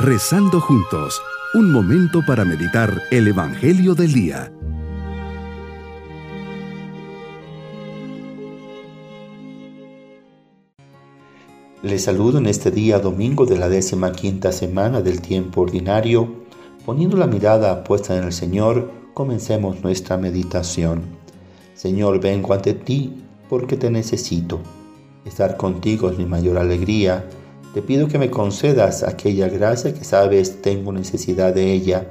Rezando juntos, un momento para meditar el Evangelio del Día. Les saludo en este día domingo de la décima quinta semana del tiempo ordinario. Poniendo la mirada puesta en el Señor, comencemos nuestra meditación. Señor, vengo ante ti porque te necesito. Estar contigo es mi mayor alegría. Te pido que me concedas aquella gracia que sabes tengo necesidad de ella.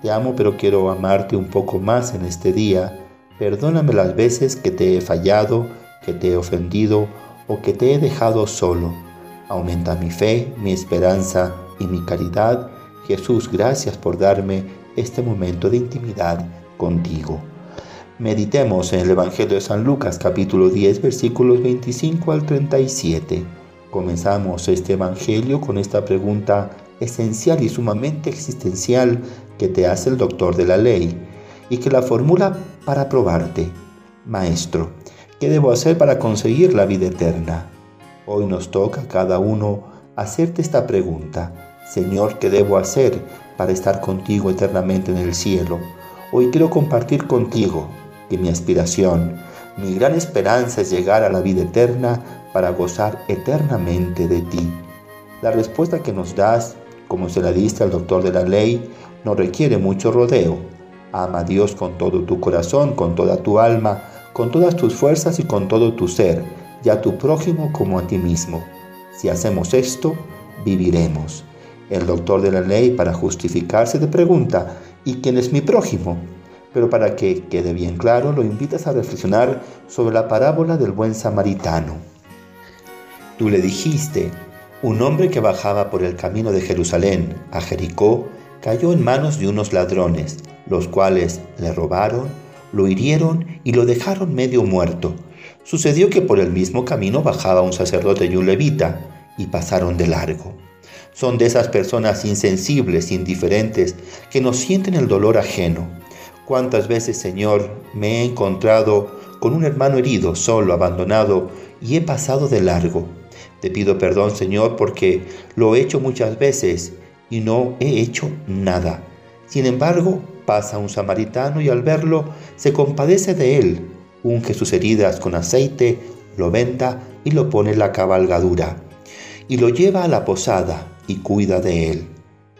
Te amo pero quiero amarte un poco más en este día. Perdóname las veces que te he fallado, que te he ofendido o que te he dejado solo. Aumenta mi fe, mi esperanza y mi caridad. Jesús, gracias por darme este momento de intimidad contigo. Meditemos en el Evangelio de San Lucas capítulo 10 versículos 25 al 37. Comenzamos este Evangelio con esta pregunta esencial y sumamente existencial que te hace el doctor de la ley y que la formula para probarte. Maestro, ¿qué debo hacer para conseguir la vida eterna? Hoy nos toca a cada uno hacerte esta pregunta. Señor, ¿qué debo hacer para estar contigo eternamente en el cielo? Hoy quiero compartir contigo que mi aspiración, mi gran esperanza es llegar a la vida eterna para gozar eternamente de ti. La respuesta que nos das, como se la diste al doctor de la ley, no requiere mucho rodeo. Ama a Dios con todo tu corazón, con toda tu alma, con todas tus fuerzas y con todo tu ser, y a tu prójimo como a ti mismo. Si hacemos esto, viviremos. El doctor de la ley, para justificarse, te pregunta, ¿y quién es mi prójimo? pero para que quede bien claro, lo invitas a reflexionar sobre la parábola del buen samaritano. Tú le dijiste, un hombre que bajaba por el camino de Jerusalén a Jericó cayó en manos de unos ladrones, los cuales le robaron, lo hirieron y lo dejaron medio muerto. Sucedió que por el mismo camino bajaba un sacerdote y un levita, y pasaron de largo. Son de esas personas insensibles, indiferentes, que no sienten el dolor ajeno Cuántas veces, Señor, me he encontrado con un hermano herido, solo, abandonado, y he pasado de largo. Te pido perdón, Señor, porque lo he hecho muchas veces y no he hecho nada. Sin embargo, pasa un samaritano y al verlo se compadece de él, unge sus heridas con aceite, lo venda y lo pone en la cabalgadura, y lo lleva a la posada y cuida de él.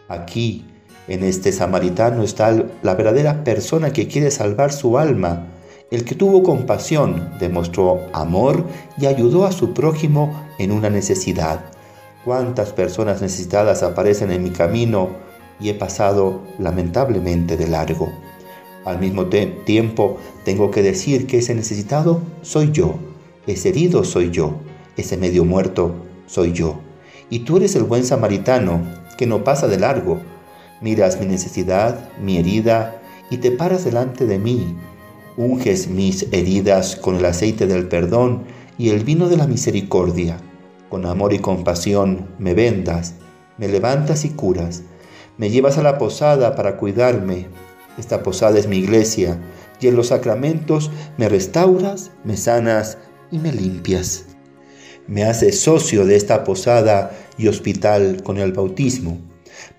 Aquí, en este samaritano está la verdadera persona que quiere salvar su alma, el que tuvo compasión, demostró amor y ayudó a su prójimo en una necesidad. ¿Cuántas personas necesitadas aparecen en mi camino y he pasado lamentablemente de largo? Al mismo tiempo, tengo que decir que ese necesitado soy yo, ese herido soy yo, ese medio muerto soy yo. Y tú eres el buen samaritano que no pasa de largo, miras mi necesidad, mi herida, y te paras delante de mí. Unges mis heridas con el aceite del perdón y el vino de la misericordia. Con amor y compasión me vendas, me levantas y curas. Me llevas a la posada para cuidarme. Esta posada es mi iglesia, y en los sacramentos me restauras, me sanas y me limpias. Me haces socio de esta posada y hospital con el bautismo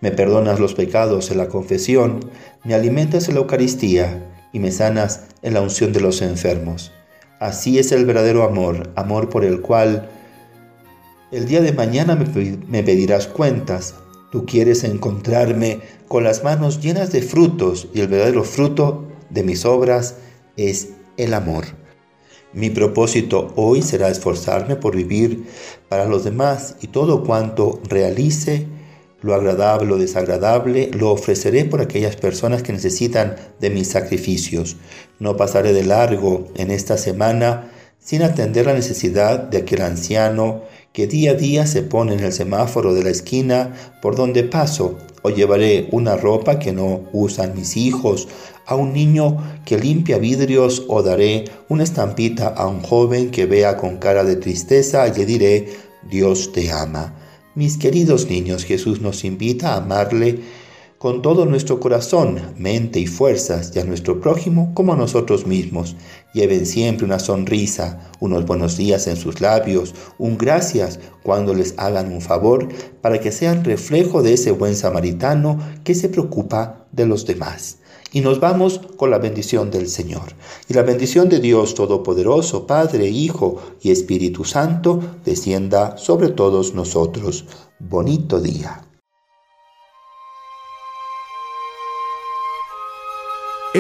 me perdonas los pecados en la confesión, me alimentas en la Eucaristía y me sanas en la unción de los enfermos. Así es el verdadero amor, amor por el cual el día de mañana me, pedirás cuentas. Tú quieres encontrarme con las manos llenas de frutos y el verdadero fruto de mis obras es el amor. Mi propósito hoy será esforzarme por vivir para los demás y todo cuanto realice lo agradable o desagradable, lo ofreceré por aquellas personas que necesitan de mis sacrificios. No pasaré de largo en esta semana sin atender la necesidad de aquel anciano que día a día se pone en el semáforo de la esquina por donde paso, o llevaré una ropa que no usan mis hijos, a un niño que limpia vidrios, o daré una estampita a un joven que vea con cara de tristeza y le diré, Dios te ama. Mis queridos niños, Jesús nos invita a amarle con todo nuestro corazón, mente y fuerzas, y a nuestro prójimo como a nosotros mismos. Lleven siempre una sonrisa, unos buenos días en sus labios, un gracias cuando les hagan un favor, para que sean reflejo de ese buen samaritano que se preocupa de los demás. Y nos vamos con la bendición del Señor. Y la bendición de Dios Todopoderoso, Padre, Hijo y Espíritu Santo, descienda sobre todos nosotros. Bonito día.